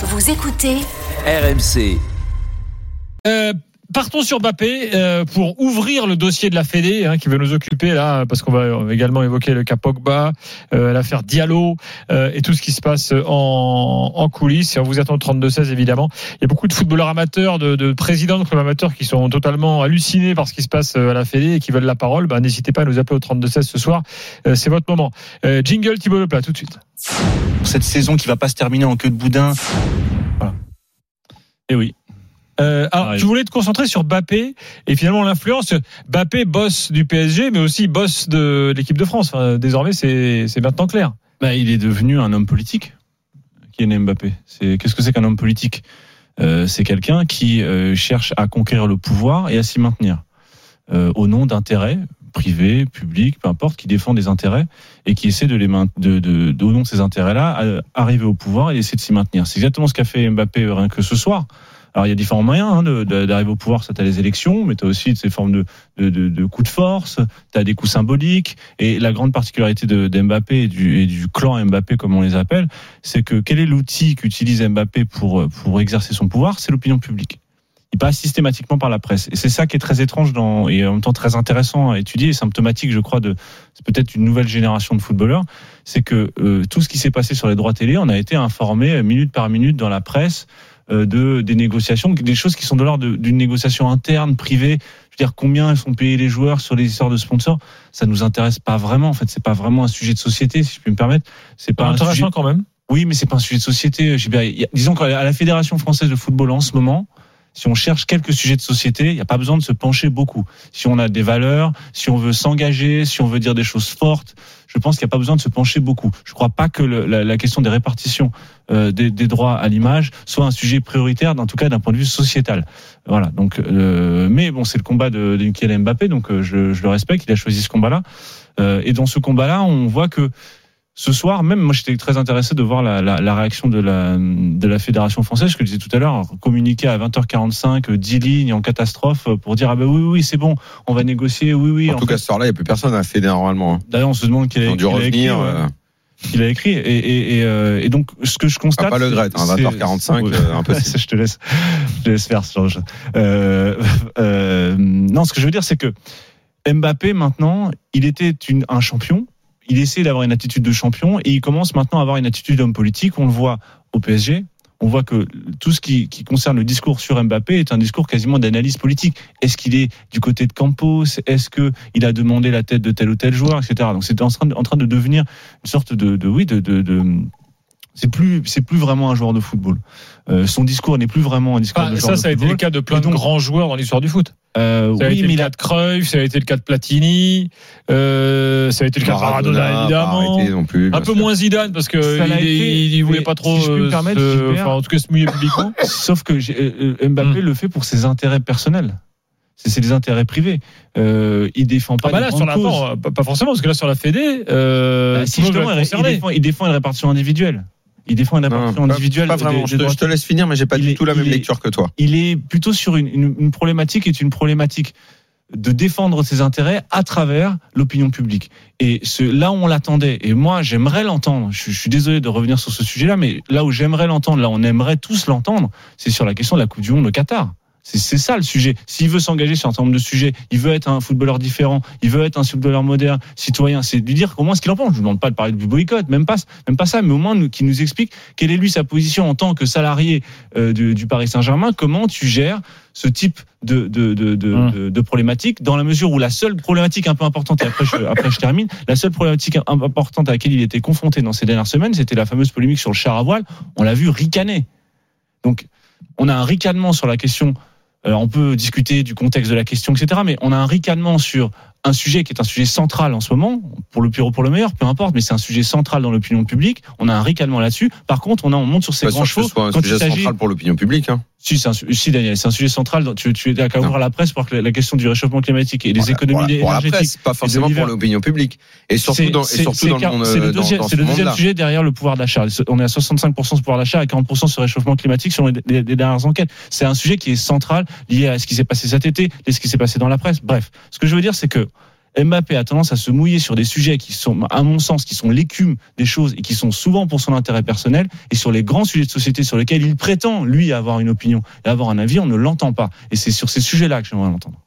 Vous écoutez RMC. Euh, partons sur Mbappé euh, pour ouvrir le dossier de la Fédé hein, qui veut nous occuper là, parce qu'on va également évoquer le cas Pogba, euh, l'affaire Diallo euh, et tout ce qui se passe en, en coulisses. Et on vous attend le 32-16 évidemment. Il y a beaucoup de footballeurs amateurs, de, de présidents de clubs amateurs qui sont totalement hallucinés par ce qui se passe à la Fédé et qui veulent la parole. Ben, N'hésitez pas à nous appeler au 32-16 ce soir. Euh, C'est votre moment. Euh, jingle Thibaut Leplat tout de suite. cette saison qui va pas se terminer en queue de boudin. Et oui. Euh, alors, je voulais te concentrer sur Bappé et finalement l'influence. Bappé, boss du PSG, mais aussi boss de l'équipe de France. Enfin, désormais, c'est maintenant clair. Bah, il est devenu un homme politique. Kylian Mbappé. Qu'est-ce que c'est qu'un homme politique? Euh, C'est quelqu'un qui euh, cherche à conquérir le pouvoir et à s'y maintenir au nom d'intérêts privés, publics, peu importe, qui défend des intérêts et qui essaie de les de, de, de- au nom de ces intérêts-là, arriver au pouvoir et essayer de s'y maintenir. C'est exactement ce qu'a fait Mbappé rien que ce soir. Alors il y a différents moyens hein, d'arriver au pouvoir. Ça, t'as les élections, mais t'as aussi ces formes de, de, de, de coups de force. T'as des coups symboliques. Et la grande particularité de, et du, et du clan Mbappé, comme on les appelle, c'est que quel est l'outil qu'utilise Mbappé pour pour exercer son pouvoir? C'est l'opinion publique. Il passe systématiquement par la presse. Et c'est ça qui est très étrange dans, et en même temps très intéressant à étudier et symptomatique, je crois, de peut-être une nouvelle génération de footballeurs. C'est que euh, tout ce qui s'est passé sur les droits télé, on a été informé minute par minute dans la presse de des négociations, des choses qui sont de l'ordre d'une négociation interne, privée. Je veux dire, combien sont payés les joueurs sur les histoires de sponsors Ça nous intéresse pas vraiment. En fait, c'est pas vraiment un sujet de société, si je puis me permettre. C'est pas un sujet intéressant quand même. oui, mais c'est pas un sujet de société. A- disons qu'à la Fédération française de football en ce moment, si on cherche quelques sujets de société, il n'y a pas besoin de se pencher beaucoup. Si on a des valeurs, si on veut s'engager, si on veut dire des choses fortes, je pense qu'il n'y a pas besoin de se pencher beaucoup. Je ne crois pas que la, la question des répartitions euh, des, des droits à l'image soit un sujet prioritaire, en tout cas d'un point de vue sociétal. Voilà. Donc, euh, mais bon, c'est le combat de, de Mbappé, donc euh, je, je le respecte. Il a choisi ce combat-là. Euh, et dans ce combat-là, on voit que ce soir, même moi j'étais très intéressé de voir la, la, la réaction de la, de la Fédération française, que je disais tout à l'heure, communiquer à 20h45, euh, 10 lignes en catastrophe pour dire ah ben oui, oui, c'est bon, on va négocier, oui, oui. En tout cas, ce soir-là, il n'y a plus personne à Fédé normalement. hein. D'ailleurs, on se demande quel Ils est ont dû revenir. euh, il a écrit. Et, et, et, euh, et donc, ce que je constate. Ah, pas le Gret, hein, c'est- 20h45, Ouais. euh, impossible. Ça, je te laisse, je te laisse faire ce genre de choses. Euh, euh, non, ce que je veux dire, c'est que Mbappé, maintenant, il était une, un champion. Il essaie d'avoir une attitude de champion et il commence maintenant à avoir une attitude d'homme politique. On le voit au PSG. On voit que tout ce qui, qui concerne le discours sur Mbappé est un discours quasiment d'analyse politique. Est-ce qu'il est du côté de Campos? Est-ce que il a demandé la tête de tel ou tel joueur, etc. Donc c'est en train de, en train de devenir une sorte de, de oui, de, de, de c'est plus, c'est plus vraiment un joueur de football. Euh, son discours n'est plus vraiment un discours Enfin, de joueur ça, de ça a été le cas de plein de grands joueurs dans l'histoire du foot. Euh, Ça a oui, été mais le cas de Cruyff, ça a été le cas de Platini, euh, ça a été le cas de Maradona, évidemment. arrêté non plus. Un peu sûr. moins Zidane parce que il, l'a été, il, il voulait pas trop, si je puis me euh, permettre, se- enfin, en tout cas se mouiller publiquement. Sauf que euh, Mbappé Hmm. le fait pour ses intérêts personnels. C'est des intérêts privés. Euh, il défend pas Ah bah là sur la pas, pas forcément parce que là sur la Fédé, euh, Bah, si défend, il défend une répartition individuelle. Il défend une pas- individuelle. Pas des- vraiment. des Je te, droits. je te laisse finir, mais j'ai pas Il du est- tout la même est- lecture que toi. il est plutôt sur une, une, une problématique qui est une problématique de défendre ses intérêts à travers l'opinion publique. Et ce, là où on l'attendait, et moi j'aimerais l'entendre, je, je suis désolé de revenir sur ce sujet-là, mais là où j'aimerais l'entendre, là où on aimerait tous l'entendre, c'est sur la question de la Coupe du Monde au Qatar. C'est ça le sujet. S'il veut s'engager sur un certain nombre de sujets, il veut être un footballeur différent, il veut être un footballeur moderne, citoyen, c'est de lui dire comment est-ce qu'il en pense. Je ne demande pas de parler du boycott, même pas, même pas ça, mais au moins qu'il nous explique quelle est lui sa position en tant que salarié euh, du, du Paris Saint-Germain, comment tu gères ce type de, de, de, de, Hum. de, de problématique, dans la mesure où la seule problématique un peu importante, et après je, après je termine, la seule problématique importante à laquelle il était confronté dans ces dernières semaines, c'était la fameuse polémique sur le char à voile. On l'a vu ricaner. Donc, on a un ricanement sur la question. Euh, on peut discuter du contexte de la question, etc. Mais on a un ricanement sur un sujet qui est un sujet central en ce moment, pour le pire ou pour le meilleur, peu importe, mais c'est un sujet central dans l'opinion publique. On a un ricanement là-dessus. Par contre, on, a, on monte sur ces Pas grands sûr que chevaux ce soit un quand sujet central pour l'opinion publique. Hein. si, un, si, Daniel, c'est un sujet central. Tu, tu es qu'à ouvrir la presse pour que la, la question du réchauffement climatique et des la- économies pour la, pour la énergétiques. presse, pas forcément pour l'opinion publique. Et surtout dans, et surtout dans le monde, c'est le euh, dans- deuxième, dans c'est ce le deuxième monde-là. sujet derrière le pouvoir d'achat. On est à 65% de pouvoir d'achat et 40% sur le réchauffement climatique sur les, les- les dernières enquêtes. C'est un sujet qui est central lié à ce qui s'est passé cet été, et ce qui s'est passé dans la presse. Bref, ce que je veux dire, c'est que Mbappé a tendance à se mouiller sur des sujets qui sont, à mon sens, qui sont l'écume des choses et qui sont souvent pour son intérêt personnel. Et sur les grands sujets de société sur lesquels il prétend, lui, avoir une opinion et avoir un avis, on ne l'entend pas. Et c'est sur ces sujets-là que j'aimerais l'entendre.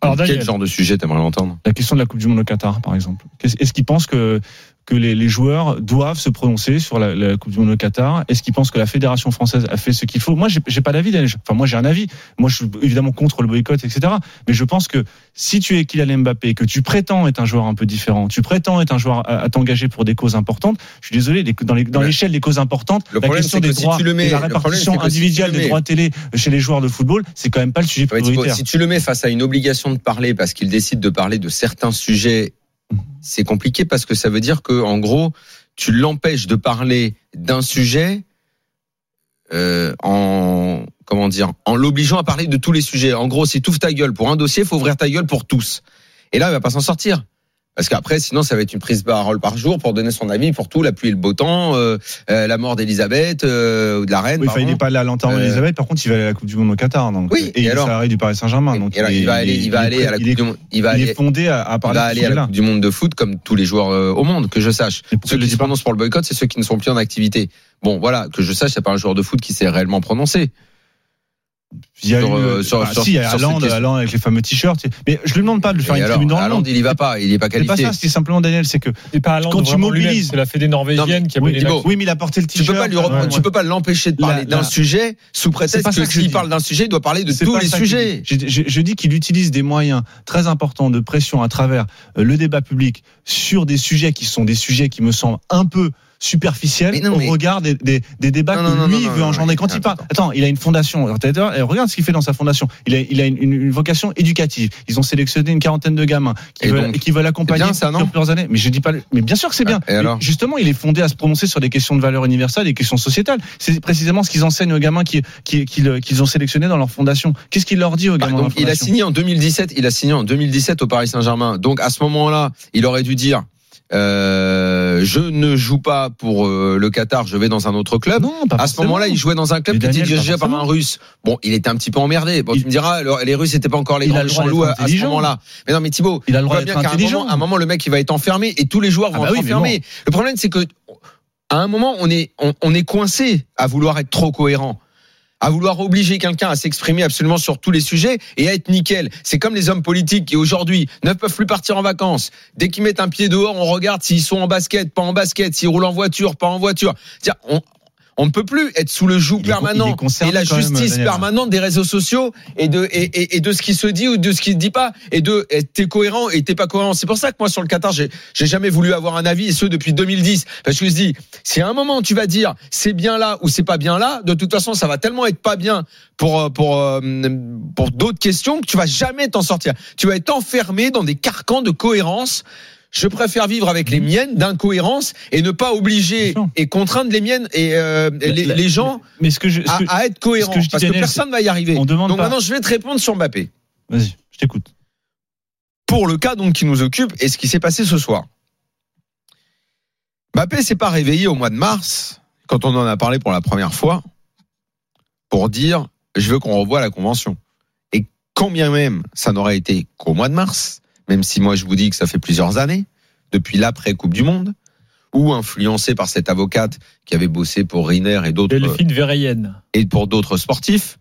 Alors, Quel Daniel. genre de sujet t'aimerais l'entendre? La question de la Coupe du Monde au Qatar, par exemple. Est-ce qu'il pense que que les, les joueurs doivent se prononcer sur la, la Coupe du Monde au Qatar Est-ce qu'ils pensent que la fédération française a fait ce qu'il faut? Moi, j'ai j'ai pas d'avis. Enfin, moi, j'ai un avis. Moi, je suis évidemment contre le boycott, etc. Mais je pense que si tu es Kylian Mbappé, que tu prétends être un joueur un peu différent, tu prétends être un joueur à, à t'engager pour des causes importantes, je suis désolé, dans les- dans l'échelle des causes importantes, Le la question des si droits tu le mets- et la le problème, répartition si individuelle le des mets- droits télé chez les joueurs de football, c'est quand même pas le sujet prioritaire. si tu le mets face à une obligation de parler parce qu'il décide de parler de certains sujets, c'est compliqué parce que ça veut dire que, en gros, tu l'empêches de parler d'un sujet euh, en comment dire, en l'obligeant à parler de tous les sujets. En gros, si tu ouvres ta gueule pour un dossier, faut ouvrir ta gueule pour tous. Et là, il va pas s'en sortir. Parce qu'après, sinon, ça va être une prise parole par jour pour donner son avis pour tout, la pluie et le beau temps, euh, euh, la mort d'Élisabeth euh, ou de la reine. Oui, il n'est pas allé à l'enterrement Euh, d'Elisabeth, par contre, il va aller à la Coupe du Monde au Qatar. Donc, Oui, et, et il est alors salarié du Paris Saint-Germain. Donc, Et alors, il va aller, il va aller à la Coupe il du Monde. Il va il aller est fondé à, à Il parler va de aller à la. Coupe du Monde de foot comme tous les joueurs euh, au monde, que je sache. Ceux il qui se prononcent pour le boycott, c'est ceux qui ne sont plus en activité. Bon, voilà, que je sache, il a pas un joueur de foot qui s'est réellement prononcé. Il y a sur, eu, euh, euh, sur- bah, sur- si, il y a avec les fameux t-shirts. Mais je lui demande pas de faire Et une alors, tribune dans il y va pas, il n'est pas C'est pas qualifié. ça, c'est simplement Daniel, c'est que C'est pas Haaland Quand tu mobilises- C'est la fédé norvégienne qui a oui, l'action. oui, mais il a porté le Tu t-shirt. peux pas lui Ouais, tu peux pas l'empêcher de parler d'un sujet sous prétexte pas ça que, s'il parle d'un sujet, il doit parler de tous les sujets. Je, dis. Je- je- je dis qu'il utilise des moyens très importants de pression à travers euh, le débat public sur des sujets qui sont des sujets qui me semblent un peu superficiels Mais non, au regard des, des, des débats Non, que non, lui non, veut non, engendrer. non, Quand il parle, attends. il a une fondation. Regarde ce qu'il fait dans sa fondation. Il a, il a une, vocation éducative. Ils ont sélectionné une quarantaine de gamins qui Et veulent, donc, qui veulent accompagner bien, ça, sur plusieurs années. Mais je dis pas, mais bien sûr que c'est bien. Ah, et alors Mais justement, il est fondé à se prononcer sur des questions de valeurs universelles, des questions sociétales. C'est précisément ce qu'ils enseignent aux gamins qui, qui, qu'ils qu'ils ont sélectionnés dans leur fondation. Qu'est-ce qu'il leur dit aux Bah, gamins dans donc, il a signé en 2017. Il a signé en 2017 au Paris Saint-Germain. Donc à ce moment-là, il aurait dû dire euh, je ne joue pas pour euh, le Qatar, je vais dans un autre club. Non, pas À ce moment-là, il jouait dans un club Mais qui était dirigé par un. Russe. Bon, il était un petit peu emmerdé. Bon, Il- tu me diras, alors, les Russes n'étaient pas encore les grands loups à, à ce moment-là. Mais non, mais Thibaut, Il a le droit bien d'être qu'à un intelligent. moment, à un moment, le mec, il va être enfermé et tous les joueurs vont Ah bah être oui, enfermés. Le problème, c'est que à un moment, on est, on, on est coincé à vouloir être trop cohérent. À vouloir obliger quelqu'un à s'exprimer absolument sur tous les sujets et à être nickel. C'est comme les hommes politiques qui aujourd'hui ne peuvent plus partir en vacances. Dès qu'ils mettent un pied dehors, on regarde s'ils sont en basket, pas en basket, s'ils roulent en voiture, pas en voiture. On, on ne peut plus être sous le joug permanent et la même, justice permanente des réseaux sociaux et de et, et, et de ce qui se dit ou de ce qui se dit pas et de t'es cohérent et t'es pas cohérent. C'est pour ça que moi sur le Qatar j'ai j'ai jamais voulu avoir un avis et ce depuis 2010 parce que je me dis si à un moment tu vas dire c'est bien là ou c'est pas bien là, de toute façon ça va tellement être pas bien pour euh, pour euh, pour d'autres questions que tu vas jamais t'en sortir. Tu vas être enfermé dans des carcans de cohérence. Je préfère vivre avec les miennes d'incohérence et ne pas obliger et contraindre les miennes et euh, les, gens Mais ce que je. ce à, être cohérent ce que je dis, parce que personne va y arriver. on demande donc pas- maintenant je vais te répondre sur Mbappé Vas-y, je t'écoute. pour le cas donc qui nous occupe et ce qui s'est passé ce soir. Mbappé s'est pas réveillé au mois de mars quand on en a parlé pour la première fois pour dire je veux qu'on revoie la convention. Et quand bien même ça n'aurait été qu'au mois de mars, même si moi je vous dis que ça fait plusieurs années depuis l'après Coupe du Monde ou influencé par cette avocate qui avait bossé pour Riner et d'autres Delphine Verheyen. et pour d'autres sportifs,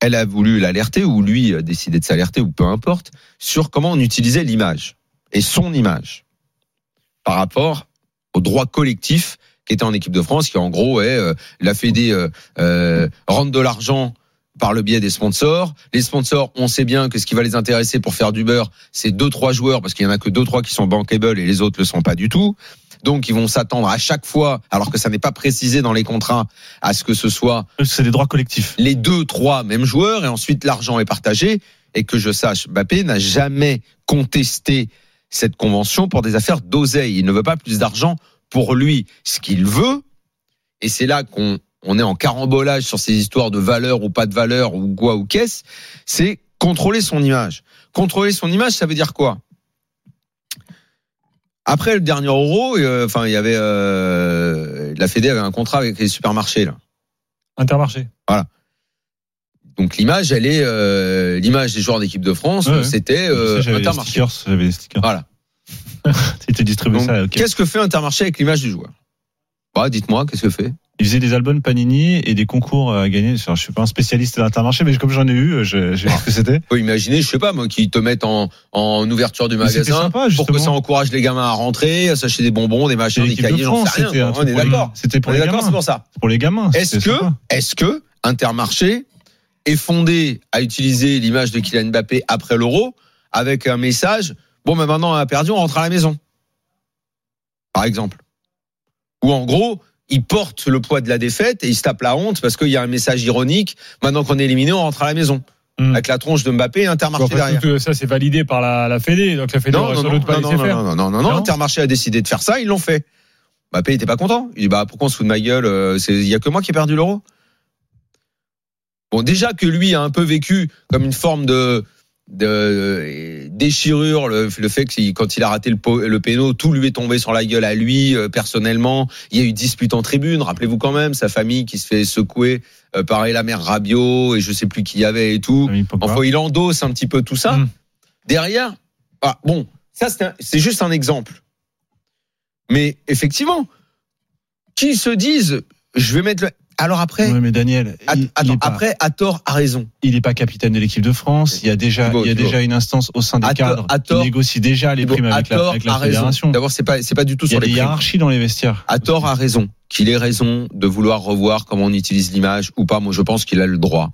elle a voulu l'alerter ou lui a décidé de s'alerter ou peu importe sur comment on utilisait l'image et son image par rapport au droit collectif qui était en équipe de France, qui en gros est euh, la Fédé euh, euh, rentre de l'argent par le biais des sponsors. Les sponsors, on sait bien que ce qui va les intéresser pour faire du beurre, c'est deux trois joueurs parce qu'il y en a que deux trois qui sont bankable et les autres le sont pas du tout. Donc ils vont s'attendre à chaque fois, alors que ça n'est pas précisé dans les contrats, à ce que ce soit C'est des droits collectifs. les deux, trois mêmes joueurs et ensuite l'argent est partagé. Et que je sache, Mbappé n'a jamais contesté cette convention pour des affaires d'oseille. Il ne veut pas plus d'argent pour lui. Ce qu'il veut, et c'est là qu'on on est en carambolage sur ces histoires de valeur ou pas de valeur ou quoi ou qu'est-ce, c'est contrôler son image. Contrôler son image, ça veut dire quoi? Après le dernier euro, euh, enfin il y avait euh, la Fédé avait un contrat avec les supermarchés là. Intermarché. Donc l'image, elle est euh, l'image des joueurs d'équipe de France, Ouais, c'était Intermarché. stickers, j'avais les stickers. Voilà. Distribuaient Donc, ça. Qu'est-ce que fait Intermarché avec l'image du joueur? Bah, Dites-moi, qu'est-ce que fait? Ils faisaient des albums Panini et des concours à gagner. Je suis pas un spécialiste d'Intermarché, mais comme j'en ai eu, je- j'ai vu ce que c'était. faut imaginer, je sais pas moi, qu'ils te mettent en, en ouverture du magasin sympa, pour que ça encourage les gamins à rentrer, à s'acheter des bonbons, des machins, des de cahiers, j'en sais rien. On est pour les- d'accord. C'était pour les gamins. c'est pour ça. Pour les gamins. Est-ce que, est-ce que Intermarché est fondé à utiliser l'image de Kylian Mbappé après l'Euro avec un message bon, mais maintenant on a perdu, on rentre à la maison, par exemple. Ou en gros, il porte le poids de la défaite et il se tape la honte parce qu'il y a un message ironique. Maintenant qu'on est éliminé, on rentre à la maison Hmm. avec la tronche de Mbappé et Intermarché En fait, derrière. tout ça, c'est validé par la, la Fédé. Donc la Fédé Non, non, non, pas non, non, faire. non, non, non, non, Non Intermarché a décidé de faire ça, ils l'ont fait. Mbappé n'était pas content. Il dit bah pourquoi on se fout de ma gueule euh, Il y a que moi qui ai perdu l'euro. Bon, déjà que lui a un peu vécu comme une forme de de déchirure le, le fait que quand il a raté le, le péno tout lui est tombé sur la gueule à lui euh, personnellement il y a eu dispute en tribune rappelez-vous quand même sa famille qui se fait secouer euh, par la mère Rabiot et je sais plus qui y avait et tout Pogba. Enfin, il endosse un petit peu tout ça. Mm. Derrière, ah, bon, ça c'est juste un exemple. Mais effectivement, qui se disent, je vais mettre le. Alors après, Ouais, mais Daniel, il, il pas, après, à tort, a raison. il est pas capitaine de l'équipe de France. Il y a déjà, Thibaut, il y a déjà une instance au sein des À cadres à qui tort- négocie déjà les primes à avec la, tort, avec la a raison. fédération. D'abord, c'est pas, c'est pas du tout Il y sur a les des primes. hiérarchies dans les vestiaires. À tort a raison. Qu'il ait raison de vouloir revoir comment on utilise l'image ou pas. Moi, je pense qu'il a le droit.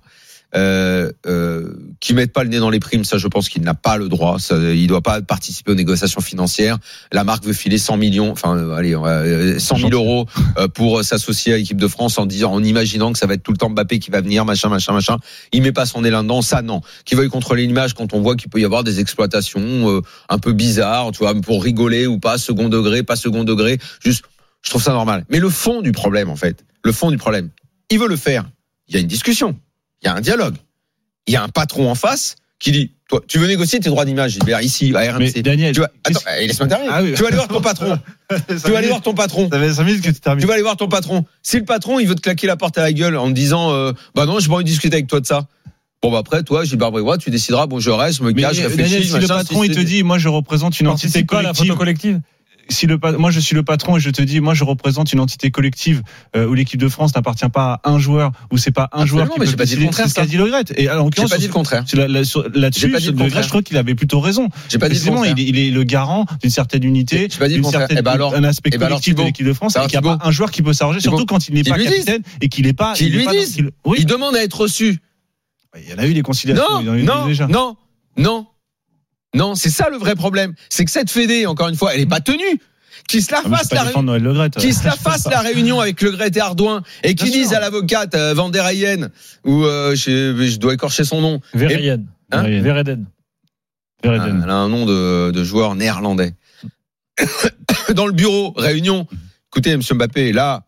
Euh, euh, qui mette pas le nez dans les primes, ça, je pense qu'il n'a pas le droit. Ça, il doit pas participer aux négociations financières. La marque veut filer 100 millions, enfin, euh, allez, euh, 100 000 Gentil. euros euh, pour s'associer à l'équipe de France en disant, en imaginant que ça va être tout le temps Mbappé qui va venir, machin, machin, machin. Il met pas son élan dedans. Ça, non. Qui veuille contrôler l'image quand on voit qu'il peut y avoir des exploitations euh, un peu bizarres, tu vois, pour rigoler ou pas, second degré, pas second degré. Juste, je trouve ça normal. Mais le fond du problème, en fait, le fond du problème, il veut le faire. Il y a une discussion, il y a un dialogue, il y a un patron en face qui dit, toi, tu veux négocier tes droits d'image, ici, à Mais RMC. Daniel, Tu vas, attends, eh, laisse-moi terminer. Ah oui. Tu vas aller voir ton patron. tu vas aller voir ton patron. Ça fait 5 minutes que tu termines. Tu vas aller voir ton patron. Si le patron, il veut te claquer la porte à la gueule en te disant, euh, bah non, j'ai pas envie de discuter avec toi de ça. Bon, bah après, toi, Gilbert Bribois, tu décideras, bon, je reste, je me Mais cache, je réfléchis, Daniel, si le patron il te dit, moi je représente une entité collective. photo collective. Si le moi je suis le patron et je te dis moi je représente une entité collective euh, où l'équipe de France n'appartient pas à un joueur où c'est pas un joueur qui mais peut pas dit le contraire, c'est ce dit Le Gret. et alors, en J'ai l'occurrence pas dit le contraire. là-dessus le Gret, je crois qu'il avait plutôt raison J'ai pas dit le contraire. il, est- il est le garant d'une certaine unité J'ai pas dit le d'une contraire. certaine Eh ben alors- un aspect eh ben collectif de l'équipe de France et qu'il n'y a pas un joueur qui peut s'arranger surtout quand il n'est pas capitaine et qu'il n'est pas Qu'ils il est lui disent. qu'il- Il demande à être reçu. il y en a eu des conciliations Non, il y en a eu non, déjà non, non, non, c'est ça le vrai problème. C'est que cette fédé, encore une fois, elle est pas tenue. Qui se la Ah, fasse la réunion. défendre Noël Le Gret. Qui se la fasse la réunion avec Le Gret et Ardouin et qui disent à l'avocate euh, Van der ou euh, je, je dois écorcher son nom. Verheyen. Hein Verheden. Verheden. Ah, Elle a un nom de, de joueur néerlandais. Dans le bureau, réunion. Écoutez, Monsieur Mbappé, là,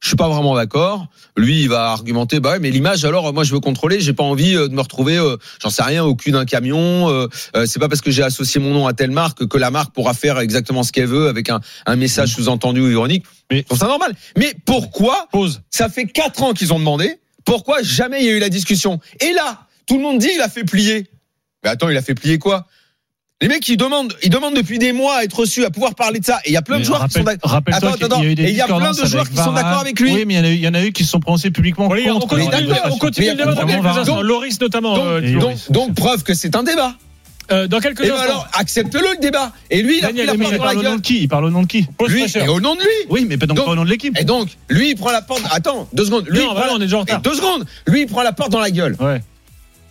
je suis pas vraiment d'accord. Lui, il va argumenter, bah ouais, mais l'image, alors, moi, je veux contrôler. J'ai pas envie euh, de me retrouver, euh, j'en sais rien, au cul d'un camion. Euh, euh, c'est pas parce que j'ai associé mon nom à telle marque que la marque pourra faire exactement ce qu'elle veut avec un, un message sous-entendu ou ironique. Mais- je trouve ça normal. Mais pourquoi Pause. ça fait quatre ans qu'ils ont demandé. Pourquoi jamais il y a eu la discussion? Et là, tout le monde dit il a fait plier. Mais attends, il a fait plier quoi? Les mecs, ils demandent, ils demandent depuis des mois à être reçus, à pouvoir parler de ça. Et il y a plein de joueurs qui sont d'accord. Attends, y a il y a plein de joueurs avec qui sont d'accord avec lui. Oui, mais il y en a eu, il y en a eu qui se sont prononcés publiquement gars, on on continue le débat dans donc- quelques instants. donc- Loris notamment. Donc, euh, donc, donc, preuve que c'est un débat. Euh, dans quelques Et ben instants. alors, accepte-le le débat. Et lui, il a Daniel, pris la porte dans parle la au nom gueule. de qui? Il parle au nom de qui? Lui, et au nom de lui. Oui, mais pas donc Donc- pas au nom de l'équipe. Et donc, lui, il prend la porte. Attends, deux secondes. Lui, Non, il prend non, la- on est déjà en Et retard. deux secondes. Lui, il prend la porte dans la gueule. Ouais.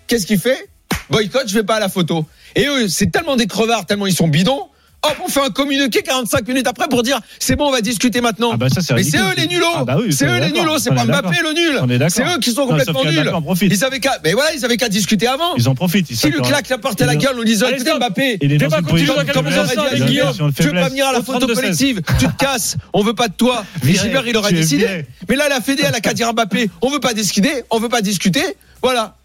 Qu'est-ce qu'il fait? Boycott, je vais pas à la photo. Et eux, c'est tellement des crevards, tellement ils sont bidons. Hop, on fait un communiqué 45 minutes après pour dire c'est bon, on va discuter maintenant. Ah bah ça c'est Mais c'est eux les nulos. Ah bah oui, c'est eux les nulos, c'est pas Mbappé le nul. C'est eux qui sont complètement nuls. Ils avaient qu'à, mais voilà, ils avaient qu'à discuter avant. Ils en profitent. Ils S'ils lui claquent la porte à la gueule en disant écoutez. Mbappé, pas une continuer avec Guillaume. Tu veux pas venir à la photo 32-16. collective, tu te casses, on veut pas de toi. Et. Gilbert, il aurait Tu es décidé. Mais là, la Fédé, elle a qu'à dire à Mbappé, on veut pas discuter, on veut pas discuter. Voilà.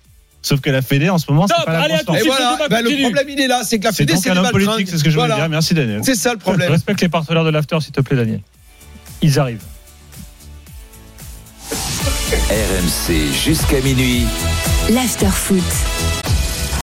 Sauf que la Fédé en ce moment, c'est pas la allez, Et voilà, bah, le problème, il est là, c'est que la C'est Fédé, c'est un homme politique, c'est ce que je voulais Voilà. dire. Merci Daniel. C'est ça le problème. respecte les partenaires de l'after, s'il te plaît, Daniel. Ils arrivent. RMC jusqu'à minuit. l'after foot.